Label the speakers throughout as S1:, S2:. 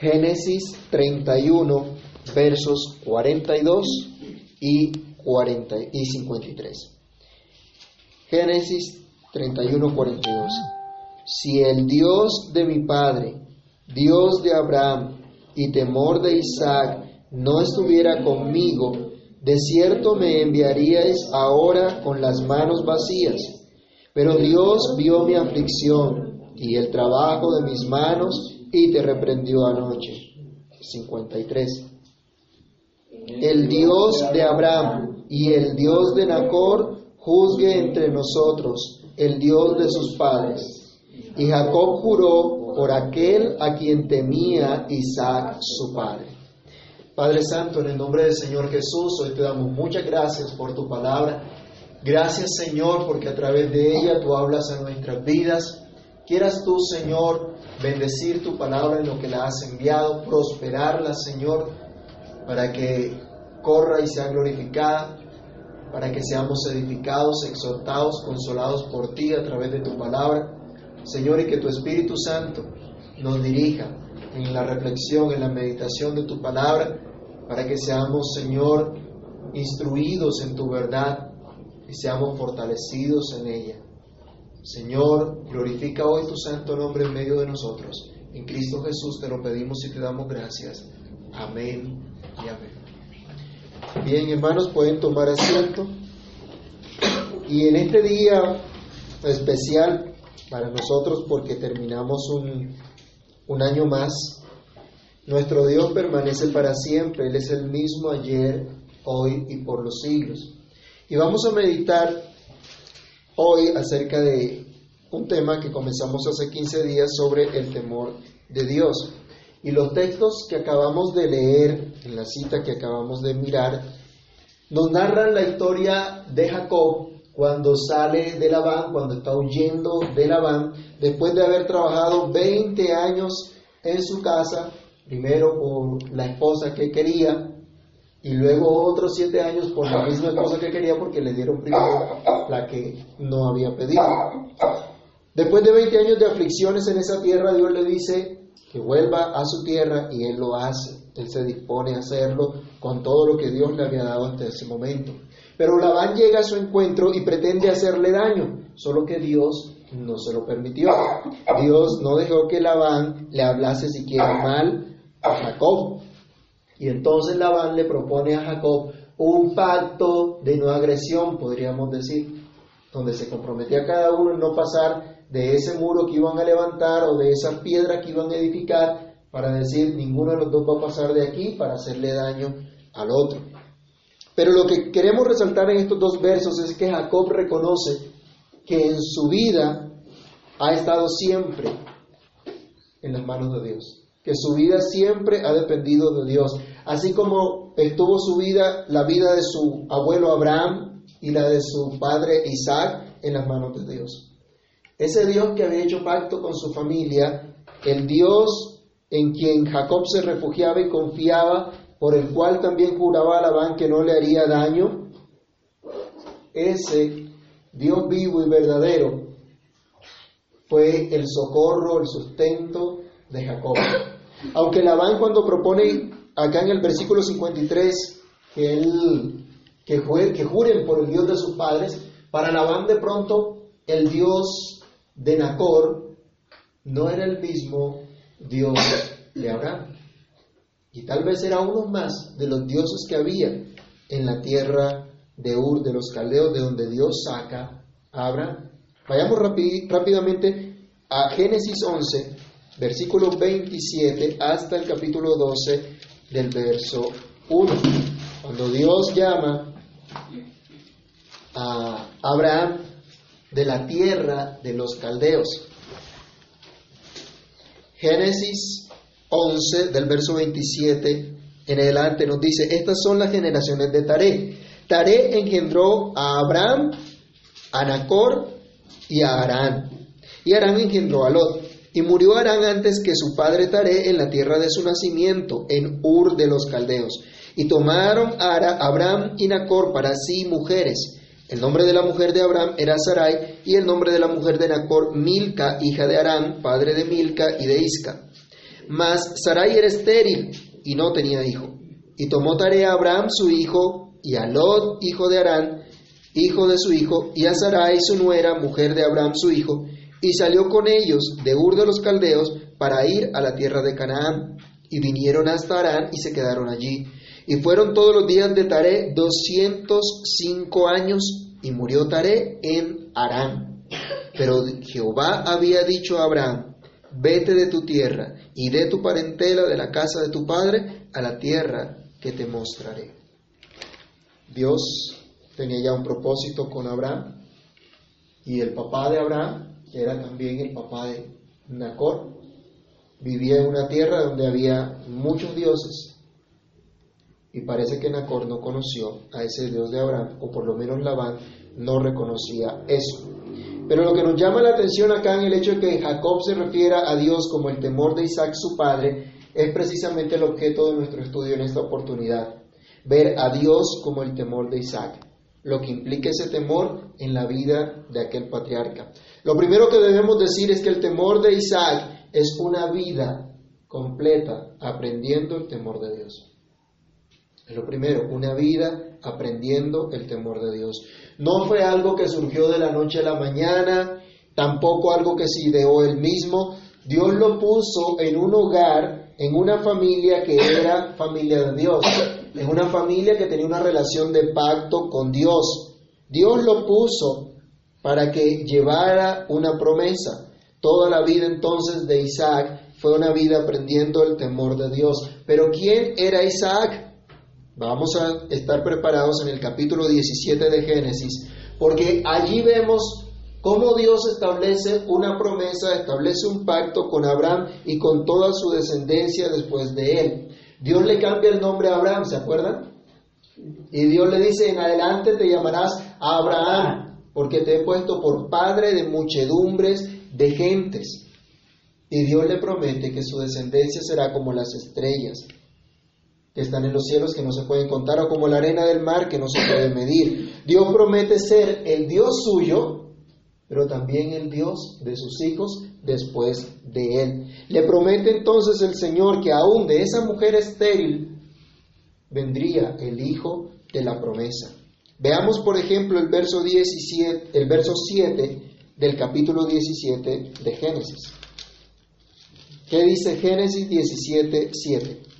S1: Génesis 31, versos 42 y, 40 y 53. Génesis 31, 42. Si el Dios de mi Padre, Dios de Abraham y temor de Isaac no estuviera conmigo, de cierto me enviaríais ahora con las manos vacías. Pero Dios vio mi aflicción y el trabajo de mis manos y te reprendió anoche. 53. El Dios de Abraham y el Dios de Nacor juzgue entre nosotros, el Dios de sus padres. Y Jacob juró por aquel a quien temía Isaac su padre. Padre Santo, en el nombre del Señor Jesús, hoy te damos muchas gracias por tu palabra. Gracias Señor, porque a través de ella tú hablas a nuestras vidas. Quieras tú, Señor, bendecir tu palabra en lo que la has enviado, prosperarla, Señor, para que corra y sea glorificada, para que seamos edificados, exhortados, consolados por ti a través de tu palabra. Señor, y que tu Espíritu Santo nos dirija en la reflexión, en la meditación de tu palabra, para que seamos, Señor, instruidos en tu verdad y seamos fortalecidos en ella. Señor, glorifica hoy tu santo nombre en medio de nosotros. En Cristo Jesús te lo pedimos y te damos gracias. Amén y amén. Bien, hermanos, pueden tomar asiento. Y en este día especial para nosotros, porque terminamos un, un año más, nuestro Dios permanece para siempre. Él es el mismo ayer, hoy y por los siglos. Y vamos a meditar hoy acerca de un tema que comenzamos hace 15 días sobre el temor de Dios. Y los textos que acabamos de leer, en la cita que acabamos de mirar, nos narran la historia de Jacob cuando sale de Labán, cuando está huyendo de Labán, después de haber trabajado 20 años en su casa, primero por la esposa que quería, y luego otros siete años por la misma cosa que quería porque le dieron primero la que no había pedido. Después de 20 años de aflicciones en esa tierra, Dios le dice que vuelva a su tierra y él lo hace. Él se dispone a hacerlo con todo lo que Dios le había dado hasta ese momento. Pero Labán llega a su encuentro y pretende hacerle daño, solo que Dios no se lo permitió. Dios no dejó que Labán le hablase siquiera mal a Jacob. Y entonces Labán le propone a Jacob un pacto de no agresión, podríamos decir, donde se comprometía cada uno en no pasar de ese muro que iban a levantar o de esa piedra que iban a edificar para decir ninguno de los dos va a pasar de aquí para hacerle daño al otro. Pero lo que queremos resaltar en estos dos versos es que Jacob reconoce que en su vida ha estado siempre en las manos de Dios que su vida siempre ha dependido de Dios, así como estuvo su vida, la vida de su abuelo Abraham y la de su padre Isaac en las manos de Dios. Ese Dios que había hecho pacto con su familia, el Dios en quien Jacob se refugiaba y confiaba, por el cual también juraba a Labán que no le haría daño, ese Dios vivo y verdadero fue el socorro, el sustento de Jacob. Aunque Labán cuando propone acá en el versículo 53 que, él, que, que juren por el Dios de sus padres, para Labán de pronto el Dios de Nacor no era el mismo Dios de Abraham. Y tal vez era uno más de los dioses que había en la tierra de Ur, de los caldeos, de donde Dios saca a Abraham. Vayamos rápidamente a Génesis 11, versículo 27 hasta el capítulo 12 del verso 1. Cuando Dios llama a Abraham de la tierra de los caldeos. Génesis 11 del verso 27 en adelante nos dice, estas son las generaciones de Taré. Taré engendró a Abraham, a Nacor y a Arán. Y Arán engendró a Lot. Y murió Arán antes que su padre Taré en la tierra de su nacimiento, en Ur de los Caldeos. Y tomaron a Abraham y Nacor para sí mujeres. El nombre de la mujer de Abraham era Sarai, y el nombre de la mujer de Nacor Milca, hija de Arán, padre de Milca y de Isca. Mas Sarai era estéril y no tenía hijo. Y tomó tarea a Abraham su hijo y a Lot, hijo de Arán, hijo de su hijo, y a Sarai su nuera, mujer de Abraham su hijo, y salió con ellos de Ur de los Caldeos para ir a la tierra de Canaán. Y vinieron hasta Arán y se quedaron allí. Y fueron todos los días de Taré doscientos cinco años, y murió Taré en Arán. Pero Jehová había dicho a Abraham, vete de tu tierra y de tu parentela de la casa de tu padre a la tierra que te mostraré. Dios tenía ya un propósito con Abraham y el papá de Abraham era también el papá de Nacor. Vivía en una tierra donde había muchos dioses y parece que Nacor no conoció a ese Dios de Abraham, o por lo menos Labán no reconocía eso. Pero lo que nos llama la atención acá en el hecho de que Jacob se refiera a Dios como el temor de Isaac su padre, es precisamente el objeto de nuestro estudio en esta oportunidad. Ver a Dios como el temor de Isaac, lo que implica ese temor en la vida de aquel patriarca. Lo primero que debemos decir es que el temor de Isaac es una vida completa aprendiendo el temor de Dios. Es lo primero, una vida aprendiendo el temor de Dios. No fue algo que surgió de la noche a la mañana, tampoco algo que se ideó él mismo. Dios lo puso en un hogar, en una familia que era familia de Dios, en una familia que tenía una relación de pacto con Dios. Dios lo puso para que llevara una promesa. Toda la vida entonces de Isaac fue una vida aprendiendo el temor de Dios. Pero ¿quién era Isaac? Vamos a estar preparados en el capítulo 17 de Génesis, porque allí vemos cómo Dios establece una promesa, establece un pacto con Abraham y con toda su descendencia después de él. Dios le cambia el nombre a Abraham, ¿se acuerdan? Y Dios le dice, en adelante te llamarás Abraham, porque te he puesto por padre de muchedumbres de gentes. Y Dios le promete que su descendencia será como las estrellas que están en los cielos que no se pueden contar, o como la arena del mar que no se puede medir. Dios promete ser el Dios suyo, pero también el Dios de sus hijos después de él. Le promete entonces el Señor que aún de esa mujer estéril vendría el hijo de la promesa. Veamos por ejemplo el verso 17, el verso 7 del capítulo 17 de Génesis. ¿Qué dice Génesis 17, 7?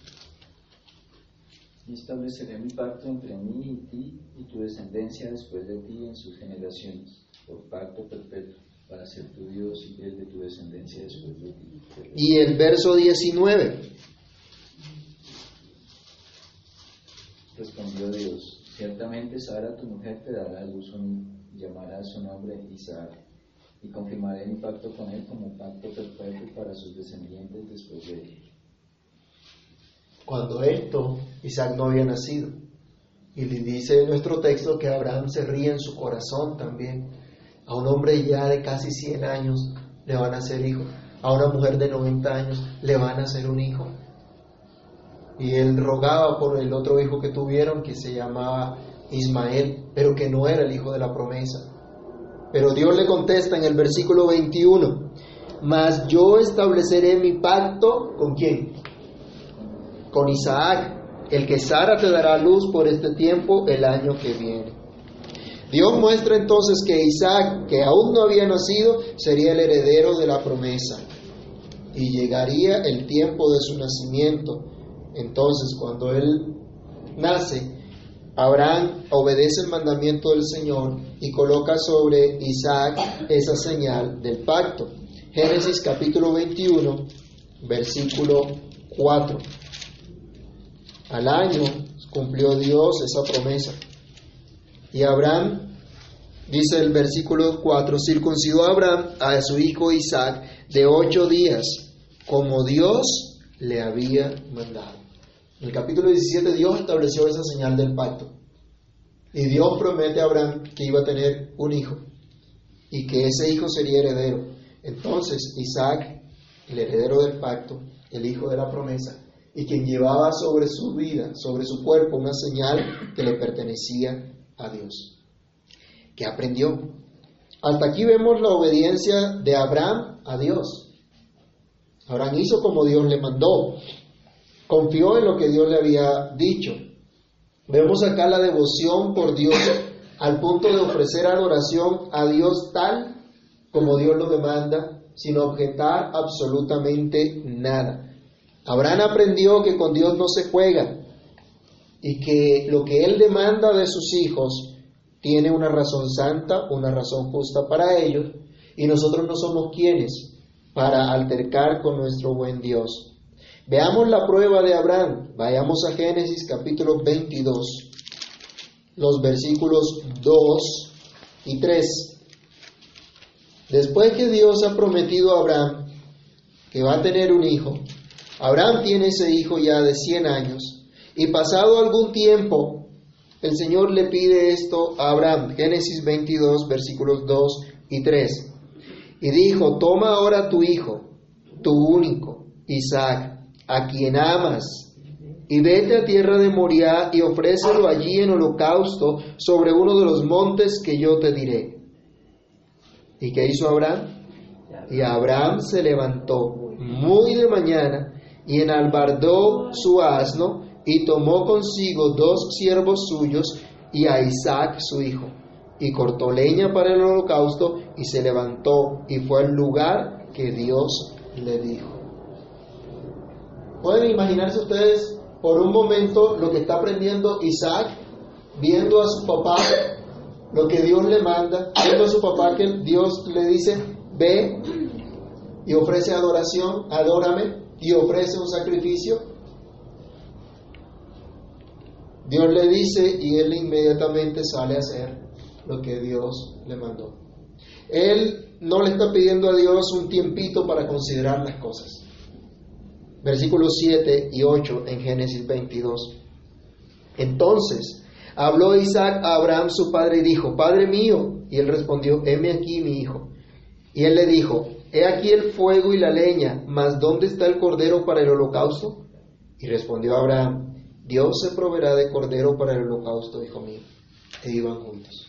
S2: y estableceré mi pacto entre mí y ti y tu descendencia después de ti en sus generaciones, por pacto perpetuo, para ser tu Dios y el de tu descendencia después de ti.
S1: Y el verso 19.
S2: Respondió Dios, ciertamente Sara tu mujer te dará a luz un y llamará su nombre Isaac, y confirmaré mi pacto con él como pacto perpetuo para sus descendientes después de él
S1: cuando esto Isaac no había nacido. Y le dice nuestro texto que Abraham se ríe en su corazón también. A un hombre ya de casi 100 años le van a hacer hijo. A una mujer de 90 años le van a hacer un hijo. Y él rogaba por el otro hijo que tuvieron, que se llamaba Ismael, pero que no era el hijo de la promesa. Pero Dios le contesta en el versículo 21, mas yo estableceré mi pacto con quién? con Isaac, el que Sara te dará luz por este tiempo el año que viene. Dios muestra entonces que Isaac, que aún no había nacido, sería el heredero de la promesa y llegaría el tiempo de su nacimiento. Entonces, cuando él nace, Abraham obedece el mandamiento del Señor y coloca sobre Isaac esa señal del pacto. Génesis capítulo 21, versículo 4. Al año cumplió Dios esa promesa. Y Abraham, dice el versículo 4, circuncidó a Abraham a su hijo Isaac de ocho días, como Dios le había mandado. En el capítulo 17 Dios estableció esa señal del pacto. Y Dios promete a Abraham que iba a tener un hijo y que ese hijo sería heredero. Entonces Isaac, el heredero del pacto, el hijo de la promesa, y quien llevaba sobre su vida, sobre su cuerpo, una señal que le pertenecía a Dios. que aprendió? Hasta aquí vemos la obediencia de Abraham a Dios. Abraham hizo como Dios le mandó. Confió en lo que Dios le había dicho. Vemos acá la devoción por Dios al punto de ofrecer adoración a Dios tal como Dios lo demanda, sin objetar absolutamente nada. Abraham aprendió que con Dios no se juega y que lo que Él demanda de sus hijos tiene una razón santa, una razón justa para ellos, y nosotros no somos quienes para altercar con nuestro buen Dios. Veamos la prueba de Abraham. Vayamos a Génesis capítulo 22, los versículos 2 y 3. Después que Dios ha prometido a Abraham que va a tener un hijo, Abraham tiene ese hijo ya de 100 años, y pasado algún tiempo, el Señor le pide esto a Abraham, Génesis 22, versículos 2 y 3. Y dijo, toma ahora tu hijo, tu único, Isaac, a quien amas, y vete a tierra de Moriah y ofrécelo allí en holocausto sobre uno de los montes que yo te diré. ¿Y qué hizo Abraham? Y Abraham se levantó muy de mañana y enalbardó su asno y tomó consigo dos siervos suyos y a Isaac su hijo y cortó leña para el holocausto y se levantó y fue al lugar que Dios le dijo. ¿Pueden imaginarse ustedes por un momento lo que está aprendiendo Isaac viendo a su papá, lo que Dios le manda, viendo a su papá que Dios le dice, ve y ofrece adoración, adórame y ofrece un sacrificio? Dios le dice y él inmediatamente sale a hacer lo que Dios le mandó. Él no le está pidiendo a Dios un tiempito para considerar las cosas. Versículos 7 y 8 en Génesis 22. Entonces habló Isaac a Abraham su padre y dijo, Padre mío. Y él respondió, heme aquí mi hijo. Y él le dijo, he aquí el fuego y la leña, mas ¿dónde está el cordero para el holocausto? Y respondió Abraham, Dios se proveerá de cordero para el holocausto, hijo mío. E iban juntos.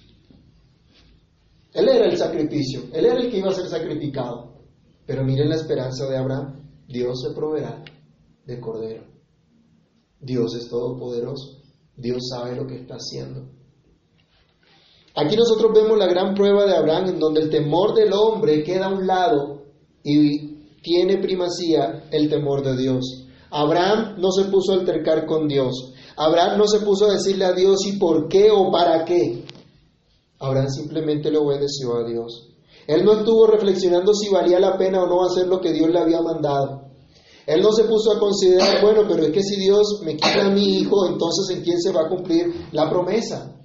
S1: Él era el sacrificio, él era el que iba a ser sacrificado. Pero miren la esperanza de Abraham, Dios se proveerá de cordero. Dios es todopoderoso, Dios sabe lo que está haciendo. Aquí nosotros vemos la gran prueba de Abraham en donde el temor del hombre queda a un lado y tiene primacía el temor de Dios. Abraham no se puso a altercar con Dios. Abraham no se puso a decirle a Dios y por qué o para qué. Abraham simplemente le obedeció a Dios. Él no estuvo reflexionando si valía la pena o no hacer lo que Dios le había mandado. Él no se puso a considerar, bueno, pero es que si Dios me quita a mi hijo, entonces ¿en quién se va a cumplir la promesa?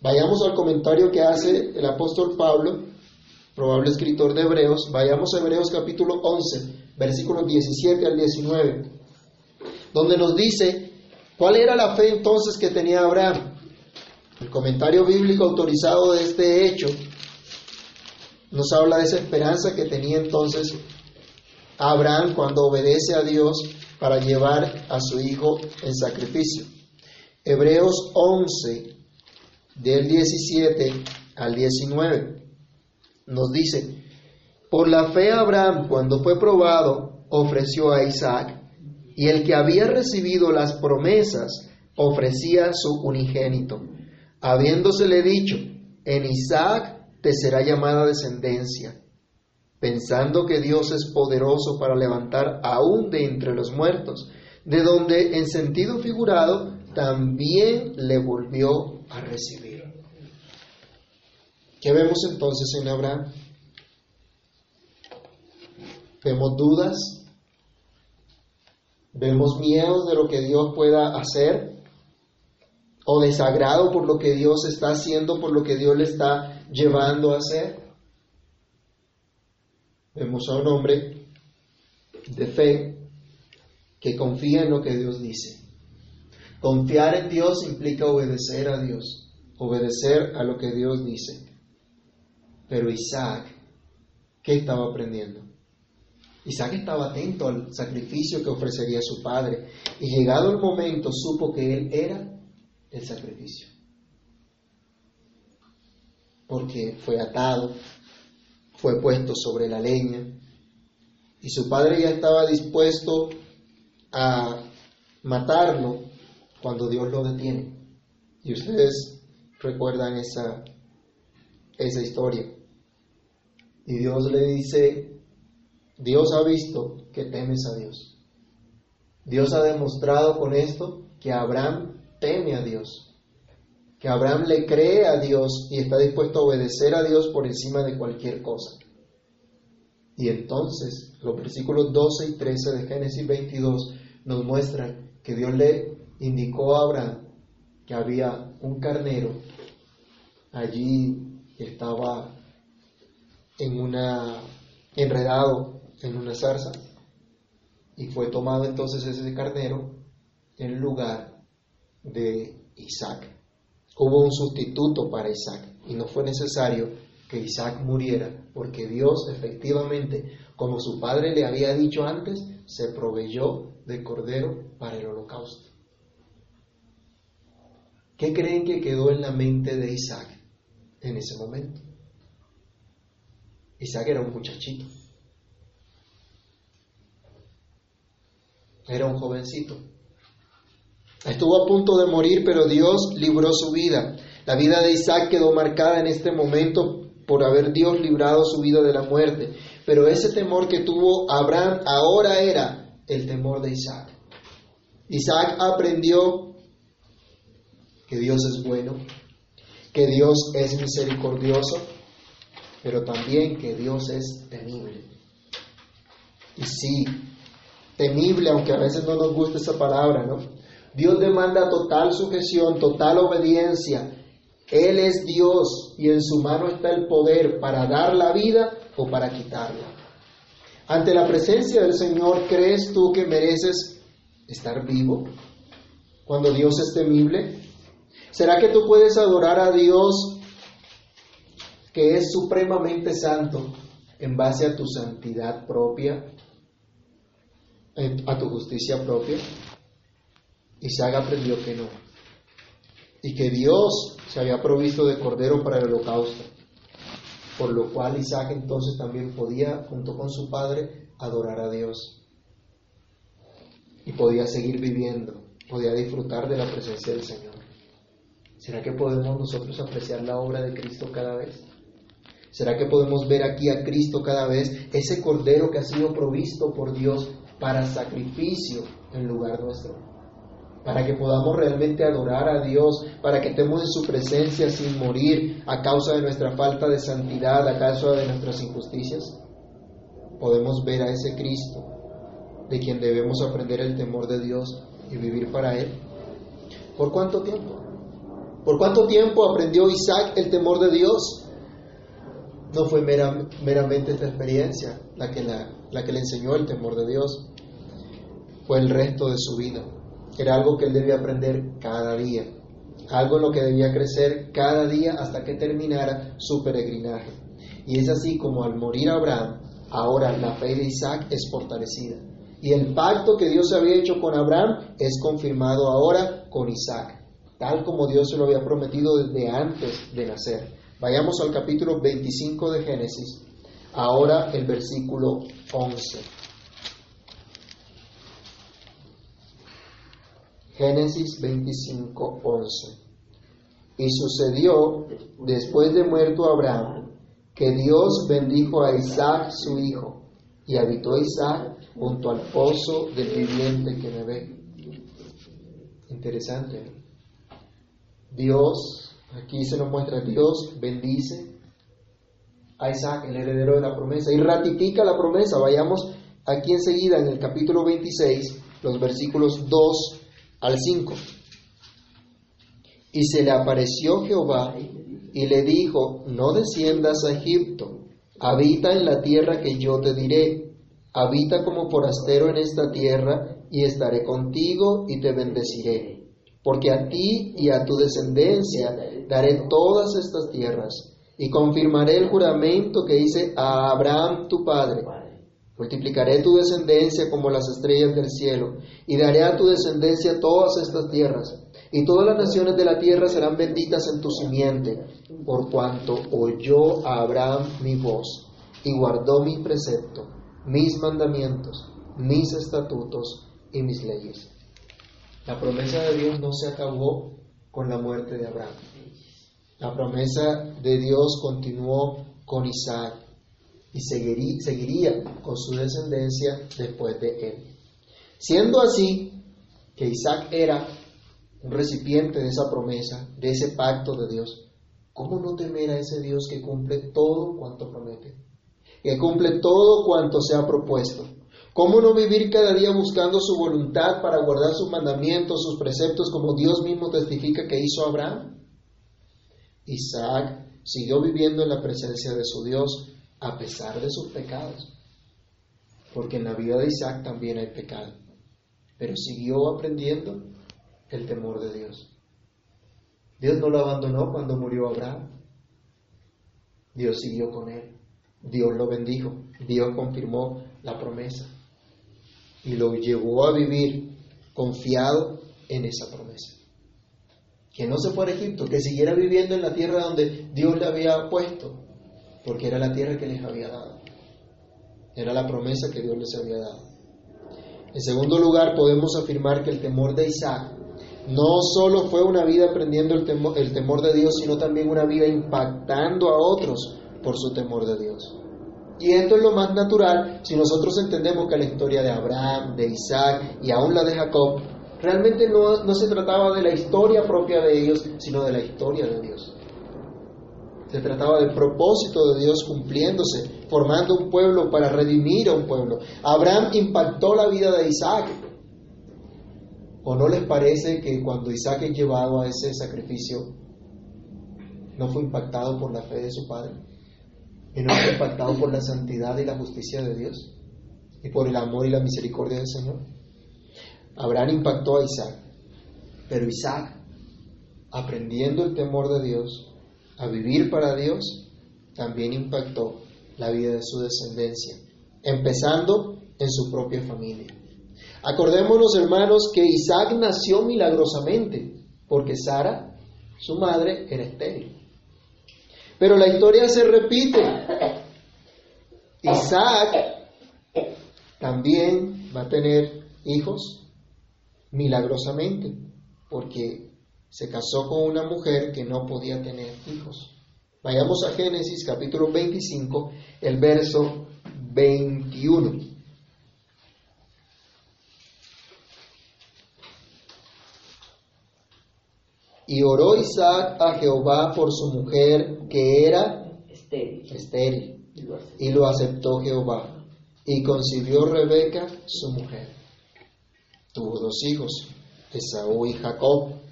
S1: Vayamos al comentario que hace el apóstol Pablo, probable escritor de Hebreos. Vayamos a Hebreos capítulo 11, versículos 17 al 19, donde nos dice cuál era la fe entonces que tenía Abraham. El comentario bíblico autorizado de este hecho nos habla de esa esperanza que tenía entonces Abraham cuando obedece a Dios para llevar a su hijo en sacrificio. Hebreos 11, del 17 al 19, nos dice, por la fe Abraham cuando fue probado ofreció a Isaac, y el que había recibido las promesas ofrecía su unigénito habiéndosele dicho, en Isaac te será llamada descendencia, pensando que Dios es poderoso para levantar aún de entre los muertos, de donde en sentido figurado también le volvió a recibir. ¿Qué vemos entonces en Abraham? Vemos dudas, vemos miedos de lo que Dios pueda hacer, o desagrado por lo que Dios está haciendo, por lo que Dios le está llevando a hacer. Vemos a un hombre de fe que confía en lo que Dios dice. Confiar en Dios implica obedecer a Dios, obedecer a lo que Dios dice. Pero Isaac, ¿qué estaba aprendiendo? Isaac estaba atento al sacrificio que ofrecería su padre y llegado el momento supo que él era el sacrificio. Porque fue atado, fue puesto sobre la leña y su padre ya estaba dispuesto a matarlo cuando Dios lo detiene. Y ustedes recuerdan esa, esa historia. Y Dios le dice, Dios ha visto que temes a Dios. Dios ha demostrado con esto que Abraham teme a Dios, que Abraham le cree a Dios y está dispuesto a obedecer a Dios por encima de cualquier cosa. Y entonces los versículos 12 y 13 de Génesis 22 nos muestran que Dios le indicó a Abraham que había un carnero allí que estaba en una enredado en una zarza y fue tomado entonces ese carnero en lugar de Isaac. Hubo un sustituto para Isaac y no fue necesario que Isaac muriera porque Dios efectivamente, como su padre le había dicho antes, se proveyó de cordero para el holocausto. ¿Qué creen que quedó en la mente de Isaac en ese momento? Isaac era un muchachito. Era un jovencito. Estuvo a punto de morir, pero Dios libró su vida. La vida de Isaac quedó marcada en este momento por haber Dios librado su vida de la muerte. Pero ese temor que tuvo Abraham ahora era el temor de Isaac. Isaac aprendió que Dios es bueno, que Dios es misericordioso, pero también que Dios es temible. Y sí, temible, aunque a veces no nos guste esa palabra, ¿no? Dios demanda total sujeción, total obediencia. Él es Dios y en su mano está el poder para dar la vida o para quitarla. Ante la presencia del Señor, ¿crees tú que mereces estar vivo cuando Dios es temible? ¿Será que tú puedes adorar a Dios que es supremamente santo en base a tu santidad propia, a tu justicia propia? Isaac aprendió que no. Y que Dios se había provisto de cordero para el holocausto. Por lo cual Isaac entonces también podía, junto con su padre, adorar a Dios. Y podía seguir viviendo, podía disfrutar de la presencia del Señor. ¿Será que podemos nosotros apreciar la obra de Cristo cada vez? ¿Será que podemos ver aquí a Cristo cada vez, ese Cordero que ha sido provisto por Dios para sacrificio en lugar nuestro? Para que podamos realmente adorar a Dios, para que estemos en su presencia sin morir a causa de nuestra falta de santidad, a causa de nuestras injusticias. Podemos ver a ese Cristo de quien debemos aprender el temor de Dios y vivir para Él. ¿Por cuánto tiempo? ¿Por cuánto tiempo aprendió Isaac el temor de Dios? no fue meramente esta experiencia la que, la, que le enseñó el temor de Dios, fue el resto de su vida. Era algo que él debía aprender cada día, algo en lo que debía crecer cada día hasta que terminara su peregrinaje. Y es así como al morir Abraham, ahora la fe de Isaac es fortalecida. Y el pacto que Dios había hecho con Abraham es confirmado ahora con Isaac, tal como Dios se lo había prometido desde antes de nacer. Vayamos al capítulo 25 de Génesis, ahora el versículo 11. Génesis 25, 11. Y sucedió, después de muerto Abraham, que Dios bendijo a Isaac su hijo, y habitó Isaac junto al pozo del viviente que me ve. Interesante. Dios Aquí se nos muestra Dios bendice a Isaac, el heredero de la promesa, y ratifica la promesa. Vayamos aquí enseguida en el capítulo 26, los versículos 2 al 5. Y se le apareció Jehová y le dijo, no desciendas a Egipto, habita en la tierra que yo te diré, habita como forastero en esta tierra, y estaré contigo y te bendeciré porque a ti y a tu descendencia daré todas estas tierras, y confirmaré el juramento que hice a Abraham tu padre. Multiplicaré tu descendencia como las estrellas del cielo, y daré a tu descendencia todas estas tierras, y todas las naciones de la tierra serán benditas en tu simiente, por cuanto oyó a Abraham mi voz, y guardó mi precepto, mis mandamientos, mis estatutos y mis leyes. La promesa de Dios no se acabó con la muerte de Abraham. La promesa de Dios continuó con Isaac y seguiría con su descendencia después de él. Siendo así que Isaac era un recipiente de esa promesa, de ese pacto de Dios, ¿cómo no temer a ese Dios que cumple todo cuanto promete? Que cumple todo cuanto se ha propuesto. ¿Cómo no vivir cada día buscando su voluntad para guardar sus mandamientos, sus preceptos, como Dios mismo testifica que hizo Abraham? Isaac siguió viviendo en la presencia de su Dios a pesar de sus pecados, porque en la vida de Isaac también hay pecado, pero siguió aprendiendo el temor de Dios. Dios no lo abandonó cuando murió Abraham, Dios siguió con él, Dios lo bendijo, Dios confirmó la promesa. Y lo llevó a vivir confiado en esa promesa. Que no se fuera a Egipto, que siguiera viviendo en la tierra donde Dios le había puesto, porque era la tierra que les había dado. Era la promesa que Dios les había dado. En segundo lugar, podemos afirmar que el temor de Isaac no solo fue una vida aprendiendo el temor, temor de Dios, sino también una vida impactando a otros por su temor de Dios. Y esto es lo más natural si nosotros entendemos que la historia de Abraham, de Isaac y aún la de Jacob Realmente no, se trataba de la historia propia de ellos, sino de la historia de Dios. Se trataba del propósito de Dios cumpliéndose, formando un pueblo para redimir a un pueblo. Abraham impactó la vida de Isaac. ¿O no les parece que cuando Isaac es llevado a ese sacrificio, no fue impactado por la fe de su padre? ¿Y no fue impactado por la santidad y la justicia de Dios? ¿Y por el amor y la misericordia del Señor? Abraham impactó a Isaac, pero Isaac, aprendiendo el temor de Dios, a vivir para Dios, también impactó la vida de su descendencia, empezando en su propia familia. Acordémonos, hermanos, que Isaac nació milagrosamente, porque Sara, su madre, era estéril. Pero la historia se repite. Isaac también va a tener hijos milagrosamente, porque se casó con una mujer que no podía tener hijos. Vayamos a Génesis capítulo 25, el verso 21. Y oró Isaac a Jehová por su mujer que era estéril, y lo aceptó Jehová. Y concibió Rebeca su mujer. Tuvo dos hijos, Esaú y Jacob.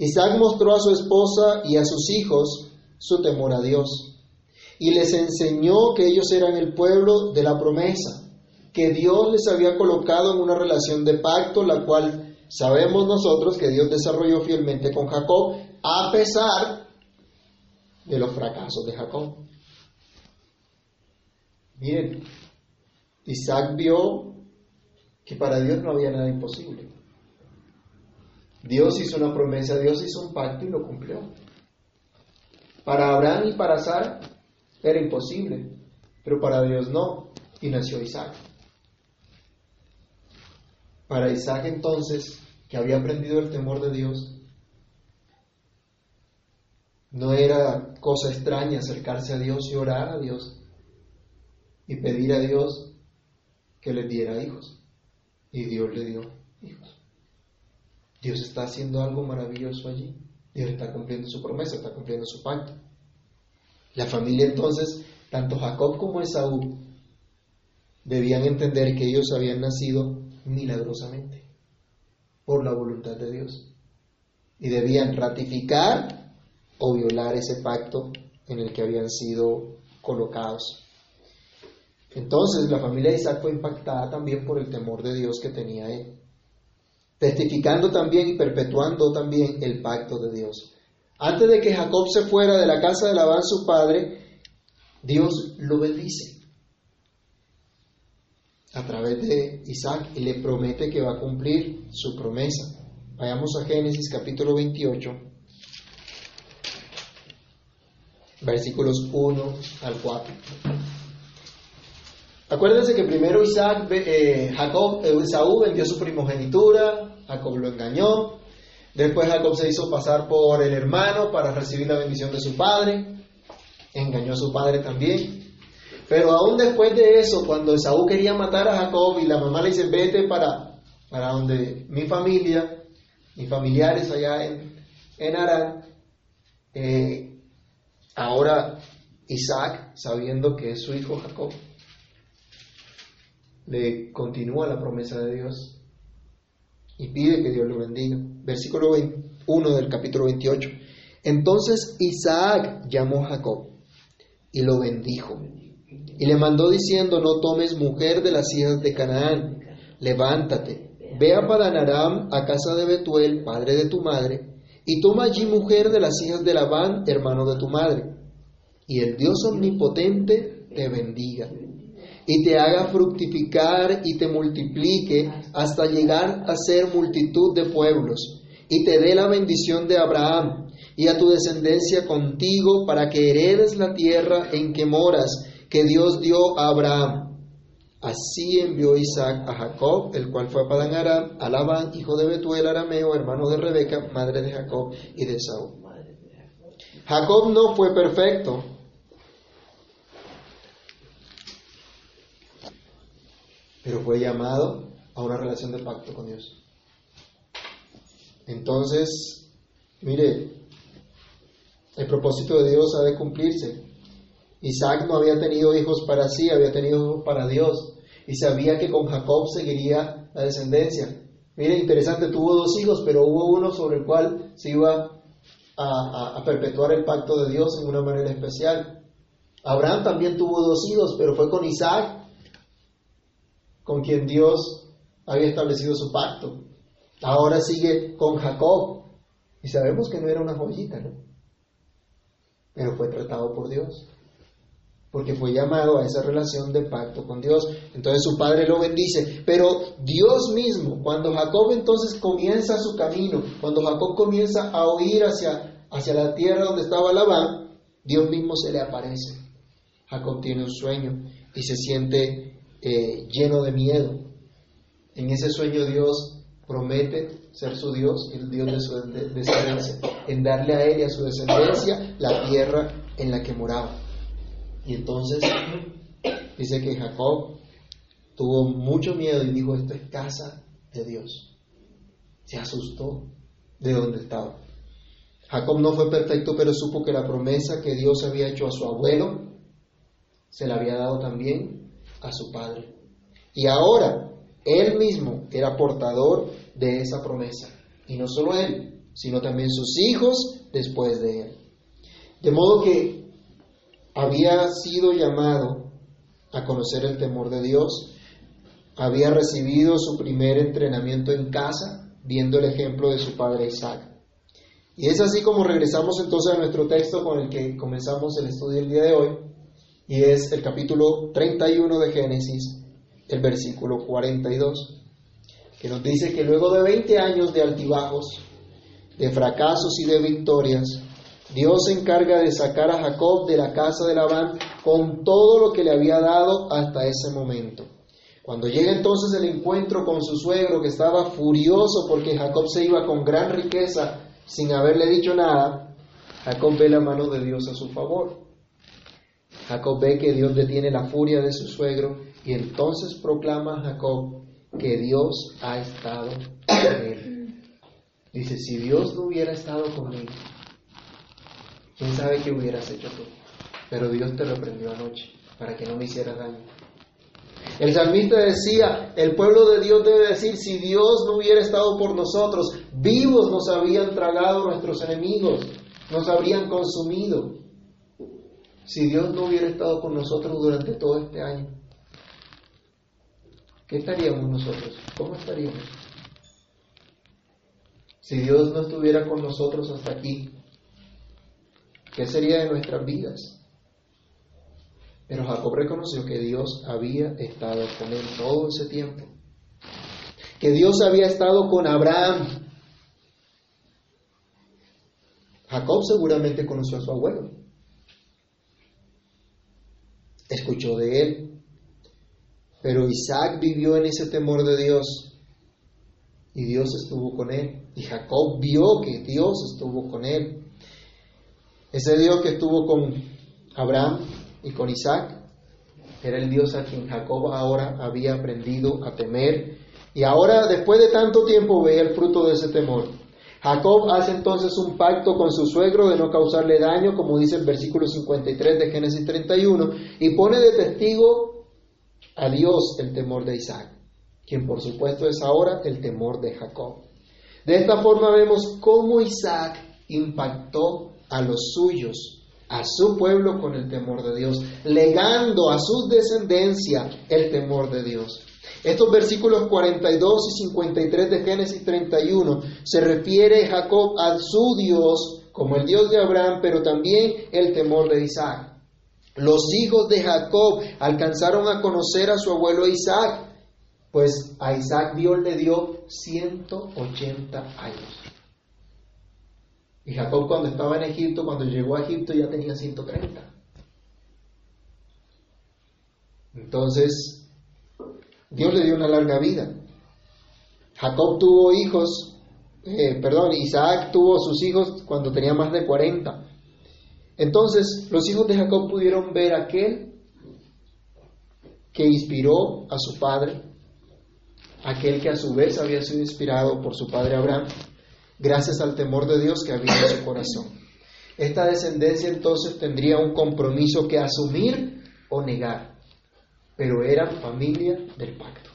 S1: Isaac mostró a su esposa y a sus hijos su temor a Dios y les enseñó que ellos eran el pueblo de la promesa, que Dios les había colocado en una relación de pacto, la cual sabemos nosotros que Dios desarrolló fielmente con Jacob, a pesar de los fracasos de Jacob. Miren, Isaac vio que para Dios no había nada imposible. Dios hizo una promesa, Dios hizo un pacto y lo cumplió. Para Abraham y para Sara era imposible, pero para Dios no, y nació Isaac. Para Isaac entonces, que había aprendido el temor de Dios, no era cosa extraña acercarse a Dios y orar a Dios y pedir a Dios que le diera hijos y Dios le dio hijos. Dios está haciendo algo maravilloso allí. Dios está cumpliendo su promesa, está cumpliendo su pacto. La familia entonces, tanto Jacob como Esaú, debían entender que ellos habían nacido milagrosamente por la voluntad de Dios y debían ratificar o violar ese pacto en el que habían sido colocados. Entonces la familia de Isaac fue impactada también por el temor de Dios que tenía él, testificando también y perpetuando también el pacto de Dios. Antes de que Jacob se fuera de la casa de Labán su padre, Dios lo bendice a través de Isaac y le promete que va a cumplir su promesa. Vayamos a Génesis capítulo 28, versículos 1 al 4. Acuérdense que primero Isaac, eh, Jacob, eh, Esaú vendió su primogenitura, Jacob lo engañó, después Jacob se hizo pasar por el hermano para recibir la bendición de su padre, engañó a su padre también. Pero aún después de eso, cuando Esaú quería matar a Jacob y la mamá le dice, vete para, para donde mi familia, mis familiares allá en, en Arán, eh, ahora Isaac, sabiendo que es su hijo Jacob, le continúa la promesa de Dios y pide que Dios lo bendiga. Versículo 1 del capítulo 28. Entonces Isaac llamó a Jacob y lo bendijo. Y le mandó diciendo, no tomes mujer de las hijas de Canaán, levántate, ve a Padanaram, a casa de Betuel, padre de tu madre, y toma allí mujer de las hijas de Labán, hermano de tu madre. Y el Dios omnipotente te bendiga y te haga fructificar y te multiplique hasta llegar a ser multitud de pueblos, y te dé la bendición de Abraham y a tu descendencia contigo para que heredes la tierra en que moras, que Dios dio a Abraham. Así envió Isaac a Jacob, el cual fue a Padán Aram, a Labán, hijo de Betuel arameo, hermano de Rebeca, madre de Jacob y de Saúl. Jacob no fue perfecto, pero fue llamado a una relación de pacto con Dios. Entonces, mire, el propósito de Dios ha de cumplirse. Isaac no había tenido hijos para sí, había tenido hijos para Dios. Y sabía que con Jacob seguiría la descendencia. Mire, interesante, tuvo dos hijos, pero hubo uno sobre el cual se iba a, a perpetuar el pacto de Dios en una manera especial. Abraham también tuvo dos hijos, pero fue con Isaac con quien Dios había establecido su pacto. Ahora sigue con Jacob. Y sabemos que no era una joyita, ¿no? Pero fue tratado por Dios. Porque fue llamado a esa relación de pacto con Dios. Entonces su padre lo bendice. Pero Dios mismo, cuando Jacob entonces comienza su camino, cuando Jacob comienza a huir hacia, hacia la tierra donde estaba Labán, Dios mismo se le aparece. Jacob tiene un sueño y se siente eh, lleno de miedo. En ese sueño Dios promete ser su Dios, el Dios de su descendencia, en darle a él y a su descendencia la tierra en la que moraba. Y entonces dice que Jacob tuvo mucho miedo y dijo, esto es casa de Dios. Se asustó de donde estaba. Jacob no fue perfecto, pero supo que la promesa que Dios había hecho a su abuelo se la había dado también a su padre. Y ahora él mismo era portador de esa promesa. Y no solo él, sino también sus hijos después de él. De modo que había sido llamado a conocer el temor de Dios, había recibido su primer entrenamiento en casa, viendo el ejemplo de su padre Isaac. Y es así como regresamos entonces a nuestro texto con el que comenzamos el estudio el día de hoy, y es el capítulo 31 de Génesis, el versículo 42, que nos dice que luego de 20 años de altibajos, de fracasos y de victorias, Dios se encarga de sacar a Jacob de la casa de Labán con todo lo que le había dado hasta ese momento. Cuando llega entonces el encuentro con su suegro, que estaba furioso porque Jacob se iba con gran riqueza sin haberle dicho nada, Jacob ve la mano de Dios a su favor. Jacob ve que Dios detiene la furia de su suegro y entonces proclama a Jacob que Dios ha estado con él. Dice, si Dios no hubiera estado conmigo, ¿quién sabe qué hubieras hecho tú? Pero Dios te reprendió anoche para que no me hicieras daño. El salmista decía, el pueblo de Dios debe decir, si Dios no hubiera estado por nosotros, vivos nos habían tragado nuestros enemigos, nos habrían consumido si Dios no hubiera estado con nosotros durante todo este año? ¿Qué estaríamos nosotros? ¿Cómo estaríamos? Si Dios no estuviera con nosotros hasta aquí, ¿qué sería de nuestras vidas? Pero Jacob reconoció que Dios había estado con él todo ese tiempo. Que Dios había estado con Abraham. Jacob seguramente conoció a su abuelo escuchó de él. Pero Isaac vivió en ese temor de Dios y Dios estuvo con él. Y Jacob vio que Dios estuvo con él. Ese Dios que estuvo con Abraham y con Isaac era el Dios a quien Jacob ahora había aprendido a temer. Y ahora, después de tanto tiempo, veía el fruto de ese temor. Jacob hace entonces un pacto con su suegro de no causarle daño, como dice el versículo 53 de Génesis 31, y pone de testigo a Dios el temor de Isaac, quien por supuesto es ahora el temor de Jacob. De esta forma vemos cómo Isaac impactó a los suyos, a su pueblo con el temor de Dios, legando a su descendencia el temor de Dios. Estos versículos 42 y 53 de Génesis 31 se refiere Jacob a su Dios como el Dios de Abraham, pero también el temor de Isaac. Los hijos de Jacob alcanzaron a conocer a su abuelo Isaac, pues a Isaac Dios le dio 180 años. Y Jacob cuando estaba en Egipto, cuando llegó a Egipto ya tenía 130. Entonces, Dios le dio una larga vida. Jacob tuvo hijos, eh, perdón, Isaac tuvo sus hijos cuando tenía más de 40. Entonces los hijos de Jacob pudieron ver aquel que inspiró a su padre, aquel que a su vez había sido inspirado por su padre Abraham, gracias al temor de Dios que había en su corazón. Esta descendencia entonces tendría un compromiso que asumir o negar pero eran familia del pacto.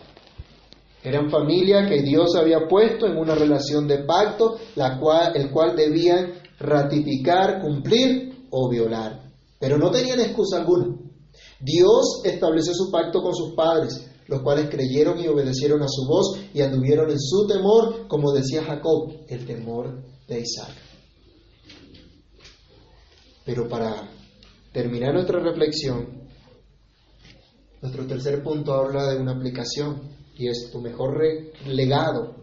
S1: Eran familia que Dios había puesto en una relación de pacto, la cual, el cual debían ratificar, cumplir o violar. Pero no tenían excusa alguna. Dios estableció su pacto con sus padres, los cuales creyeron y obedecieron a su voz y anduvieron en su temor, como decía Jacob, el temor de Isaac. Pero para terminar nuestra reflexión, nuestro tercer punto habla de una aplicación y es tu mejor legado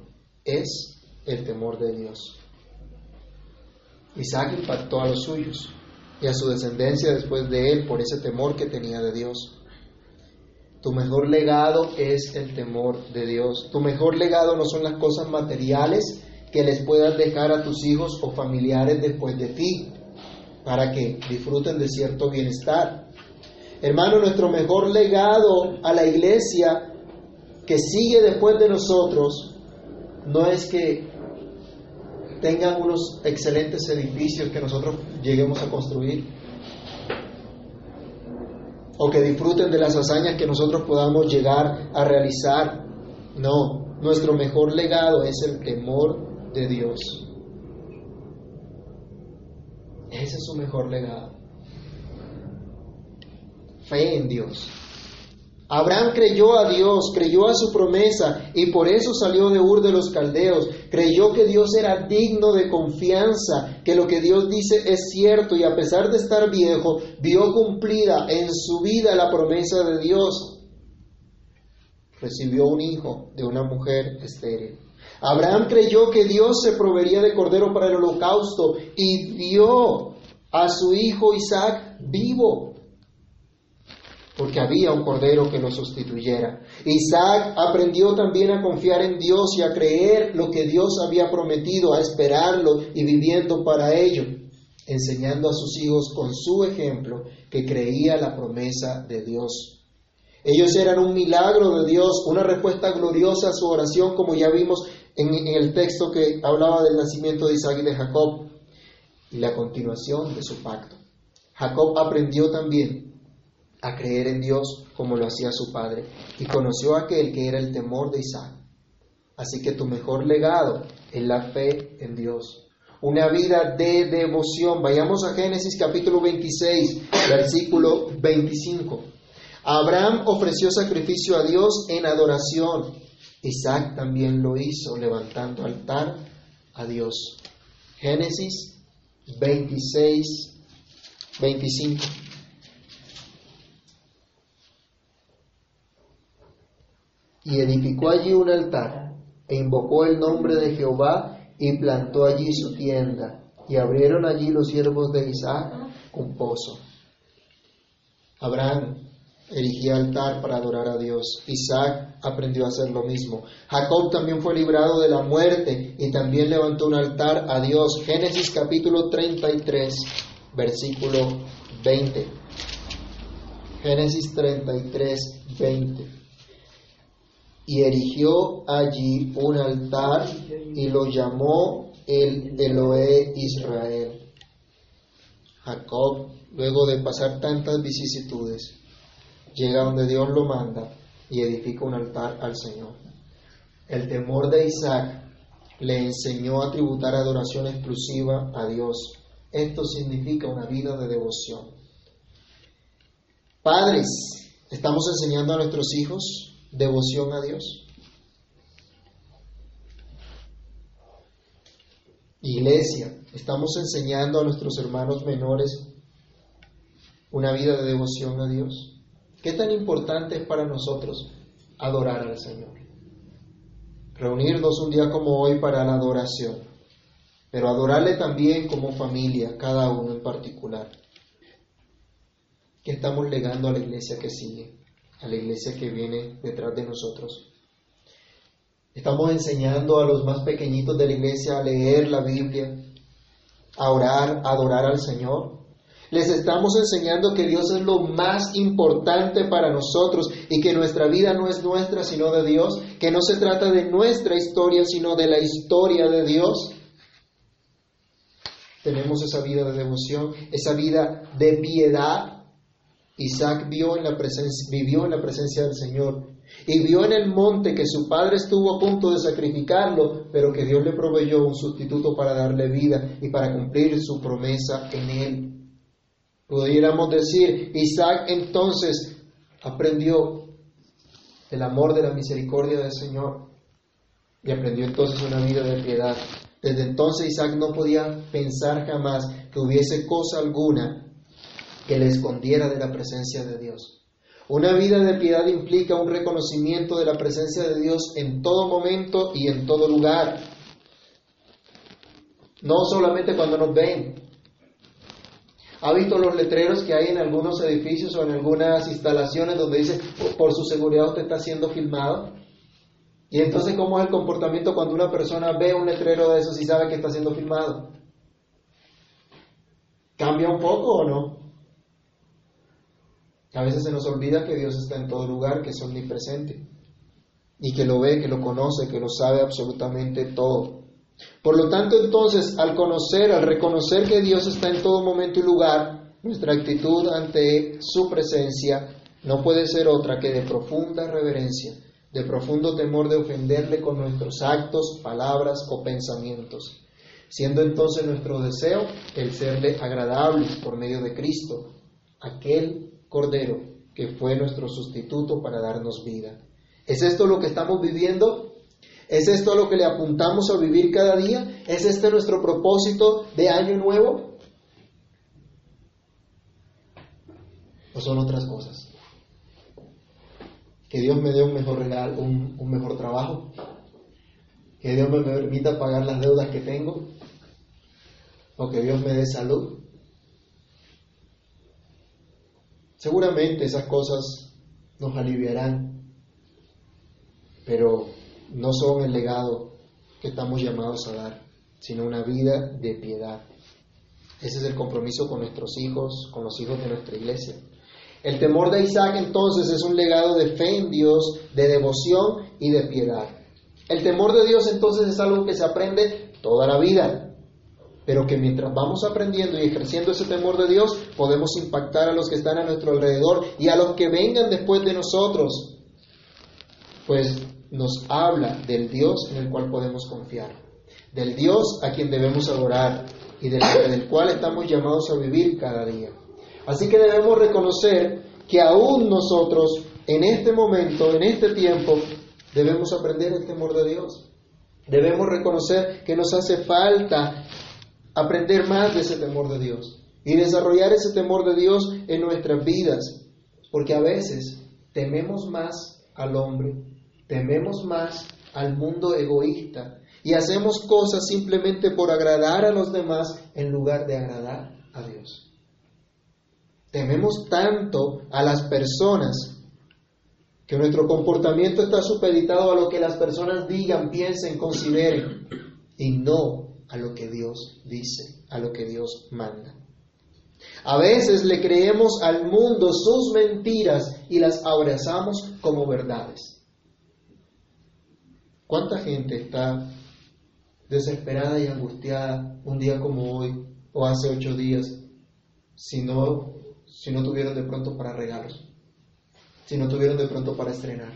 S1: es el temor de Dios. Isaac impactó a los suyos y a su descendencia después de él por ese temor que tenía de Dios. Tu mejor legado es el temor de Dios. Tu mejor legado no son las cosas materiales que les puedas dejar a tus hijos o familiares después de ti, para que disfruten de cierto bienestar. Hermano, nuestro mejor legado a la iglesia que sigue después de nosotros no es que tengan unos excelentes edificios que nosotros lleguemos a construir o que disfruten de las hazañas que nosotros podamos llegar a realizar. No, nuestro mejor legado es el temor de Dios. Ese es su mejor legado fe en Dios. Abraham creyó a Dios, creyó a su promesa y por eso salió de Ur de los Caldeos. Creyó que Dios era digno de confianza, que lo que Dios dice es cierto y a pesar de estar viejo, vio cumplida en su vida la promesa de Dios. Recibió un hijo de una mujer estéril. Abraham creyó que Dios se proveería de cordero para el holocausto y vio a su hijo Isaac vivo porque había un cordero que lo sustituyera. Isaac aprendió también a confiar en Dios y a creer lo que Dios había prometido, a esperarlo y viviendo para ello, enseñando a sus hijos con su ejemplo que creía la promesa de Dios. Ellos eran un milagro de Dios, una respuesta gloriosa a su oración, como ya vimos en, el texto que hablaba del nacimiento de Isaac y de Jacob, y la continuación de su pacto. Jacob aprendió también a creer en Dios como lo hacía su padre y conoció aquel que era el temor de Isaac. Así que tu mejor legado es la fe en Dios. Una vida de devoción. Vayamos a Génesis capítulo 26, versículo 25. Abraham ofreció sacrificio a Dios en adoración. Isaac también lo hizo, levantando altar a Dios. Génesis 26, 25. Y edificó allí un altar, e invocó el nombre de Jehová, y plantó allí su tienda, y abrieron allí los siervos de Isaac un pozo. Abraham erigía altar para adorar a Dios. Isaac aprendió a hacer lo mismo. Jacob también fue librado de la muerte y también levantó un altar a Dios. Génesis capítulo 33, versículo 20. Génesis 33, 20. Y erigió allí un altar y lo llamó el Eloé Israel. Jacob, luego de pasar tantas vicisitudes, llega donde Dios lo manda y edifica un altar al Señor. El temor de Isaac le enseñó a tributar adoración exclusiva a Dios. Esto significa una vida de devoción. Padres, ¿estamos enseñando a nuestros hijos devoción a Dios? Iglesia, ¿estamos enseñando a nuestros hermanos menores una vida de devoción a Dios? ¿Qué tan importante es para nosotros adorar al Señor? Reunirnos un día como hoy para la adoración, pero adorarle también como familia, cada uno en particular. ¿Qué estamos legando a la iglesia que sigue, a la iglesia que viene detrás de nosotros? Estamos enseñando a los más pequeñitos de la iglesia a leer la Biblia, a orar, a adorar al Señor. Les estamos enseñando que Dios es lo más importante para nosotros y que nuestra vida no es nuestra sino de Dios, que no se trata de nuestra historia sino de la historia de Dios. Tenemos esa vida de devoción, esa vida de piedad. Isaac vivió en la presencia del Señor y vio en el monte que su padre estuvo a punto de sacrificarlo, pero que Dios le proveyó un sustituto para darle vida y para cumplir su promesa en él. Pudiéramos decir, Isaac entonces aprendió el amor de la misericordia del Señor y aprendió entonces una vida de piedad. Desde entonces Isaac no podía pensar jamás que hubiese cosa alguna que le escondiera de la presencia de Dios. Una vida de piedad implica un reconocimiento de la presencia de Dios en todo momento y en todo lugar. No solamente cuando nos ven. ¿Ha visto los letreros que hay en algunos edificios o en algunas instalaciones donde dice, por su seguridad usted está siendo filmado? Y entonces, ¿cómo es el comportamiento cuando una persona ve un letrero de esos y sabe que está siendo filmado? ¿Cambia un poco o no? A veces se nos olvida que Dios está en todo lugar, que es omnipresente y que lo ve, que lo conoce, que lo sabe absolutamente todo. Por lo tanto, entonces, al conocer, al reconocer que Dios está en todo momento y lugar, nuestra actitud ante su presencia no puede ser otra que de profunda reverencia, de profundo temor de ofenderle con nuestros actos, palabras o pensamientos, siendo entonces nuestro deseo el serle agradables por medio de Cristo, aquel Cordero, que fue nuestro sustituto para darnos vida. ¿Es esto lo que estamos viviendo? ¿Es esto lo que le apuntamos a vivir cada día? ¿Es este nuestro propósito de año nuevo? ¿O son otras cosas? Que Dios me dé un mejor regalo, un, un mejor trabajo. Que Dios me permita pagar las deudas que tengo. O que Dios me dé salud. Seguramente esas cosas nos aliviarán, pero no son el legado que estamos llamados a dar, sino una vida de piedad. Ese es el compromiso con nuestros hijos, con los hijos de nuestra iglesia. El temor de Isaac entonces es un legado de fe en Dios, de devoción y de piedad. El temor de Dios entonces es algo que se aprende toda la vida pero que mientras vamos aprendiendo y ejerciendo ese temor de Dios, podemos impactar a los que están a nuestro alrededor y a los que vengan después de nosotros, pues nos habla del Dios en el cual podemos confiar, del Dios a quien debemos adorar y del, del cual estamos llamados a vivir cada día. Así que debemos reconocer que aún nosotros, en este momento, en este tiempo, debemos aprender el temor de Dios. Debemos reconocer que nos hace falta aprender más de ese temor de Dios y desarrollar ese temor de Dios en nuestras vidas, porque a veces tememos más al hombre, tememos más al mundo egoísta y hacemos cosas simplemente por agradar a los demás en lugar de agradar a Dios. Tememos tanto a las personas que nuestro comportamiento está supeditado a lo que las personas digan, piensen, consideren, y no a lo que Dios dice, a lo que Dios manda. A veces le creemos al mundo sus mentiras y las abrazamos como verdades. ¿Cuánta gente está desesperada y angustiada un día como hoy o hace ocho días si no, si no tuvieron de pronto para regalos, si no tuvieron de pronto para estrenar?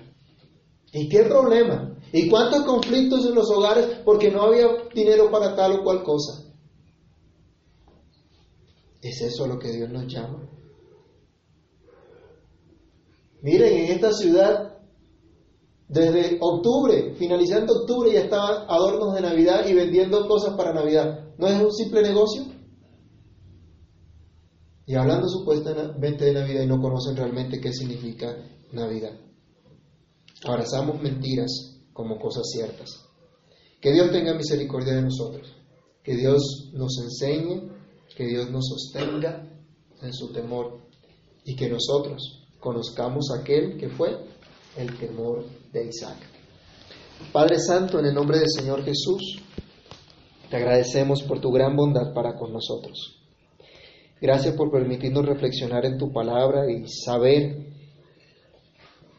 S1: ¿Y qué problema? ¿Y cuántos conflictos en los hogares porque no había dinero para tal o cual cosa? ¿Es eso lo que Dios nos llama? Miren, en esta ciudad, desde octubre, finalizando octubre, ya estaban adornos de Navidad y vendiendo cosas para Navidad. ¿No es un simple negocio? Y hablando supuestamente de Navidad y no conocen realmente qué significa Navidad. Abrazamos mentiras como cosas ciertas. Que Dios tenga misericordia de nosotros. Que Dios nos enseñe que Dios nos sostenga en su temor y que nosotros conozcamos aquel que fue el temor de Isaac. Padre Santo, en el nombre del Señor Jesús, te agradecemos por tu gran bondad para con nosotros. Gracias por permitirnos reflexionar en tu palabra y saber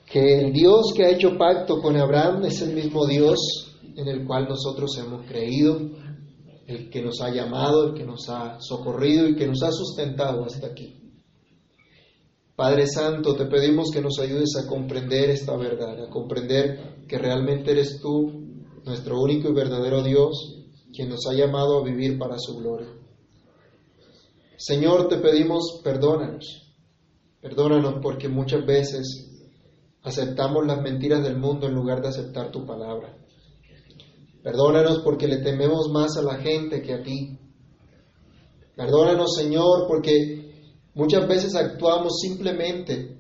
S1: que el Dios que ha hecho pacto con Abraham es el mismo Dios en el cual nosotros hemos creído el que nos ha llamado, el que nos ha socorrido y que nos ha sustentado hasta aquí. Padre Santo, te pedimos que nos ayudes a comprender esta verdad, a comprender que realmente eres tú, nuestro único y verdadero Dios, quien nos ha llamado a vivir para su gloria. Señor, te pedimos, perdónanos, perdónanos porque muchas veces aceptamos las mentiras del mundo en lugar de aceptar tu palabra. Perdónanos porque le tememos más a la gente que a ti. Perdónanos, Señor, porque muchas veces actuamos simplemente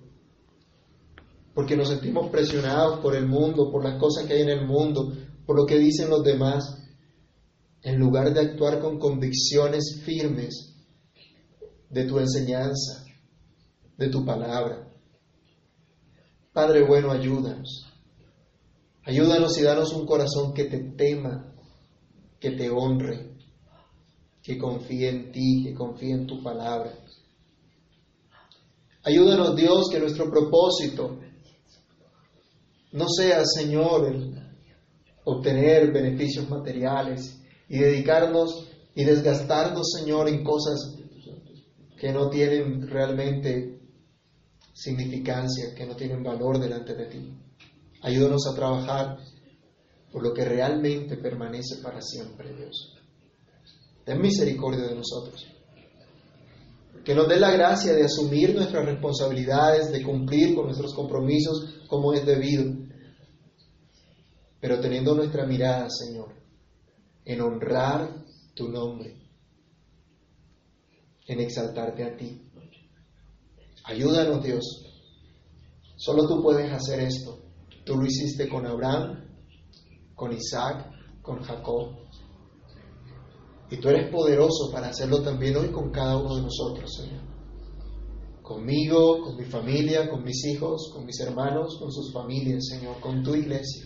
S1: porque nos sentimos presionados por el mundo, por las cosas que hay en el mundo, por lo que dicen los demás, en lugar de actuar con convicciones firmes de tu enseñanza, de tu palabra. Padre bueno, ayúdanos. Ayúdanos y danos un corazón que te tema, que te honre, que confíe en ti, que confíe en tu palabra. Ayúdanos Dios que nuestro propósito no sea, Señor, obtener beneficios materiales y dedicarnos y desgastarnos, Señor, en cosas que no tienen realmente significancia, que no tienen valor delante de ti. Ayúdanos a trabajar por lo que realmente permanece para siempre, Dios. Ten misericordia de nosotros. Que nos dé la gracia de asumir nuestras responsabilidades, de cumplir con nuestros compromisos como es debido. Pero teniendo nuestra mirada, Señor, en honrar tu nombre, en exaltarte a ti. Ayúdanos, Dios. Solo tú puedes hacer esto. Tú lo hiciste con Abraham, con Isaac, con Jacob. Y tú eres poderoso para hacerlo también hoy con cada uno de nosotros, Señor. Conmigo, con mi familia, con mis hijos, con mis hermanos, con sus familias, Señor, con tu iglesia.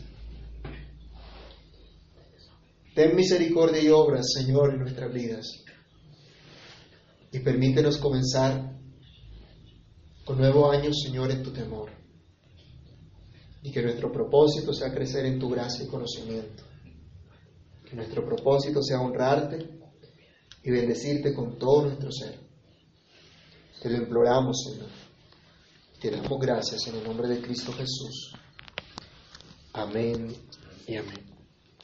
S1: Ten misericordia y obras, Señor, en nuestras vidas. Y permítenos comenzar nuevo año, Señor, en tu temor y que nuestro propósito sea crecer en tu gracia y conocimiento. Que nuestro propósito sea honrarte y bendecirte con todo nuestro ser. Te lo imploramos, Señor. Te damos gracias en el nombre de Cristo Jesús. Amén y amén.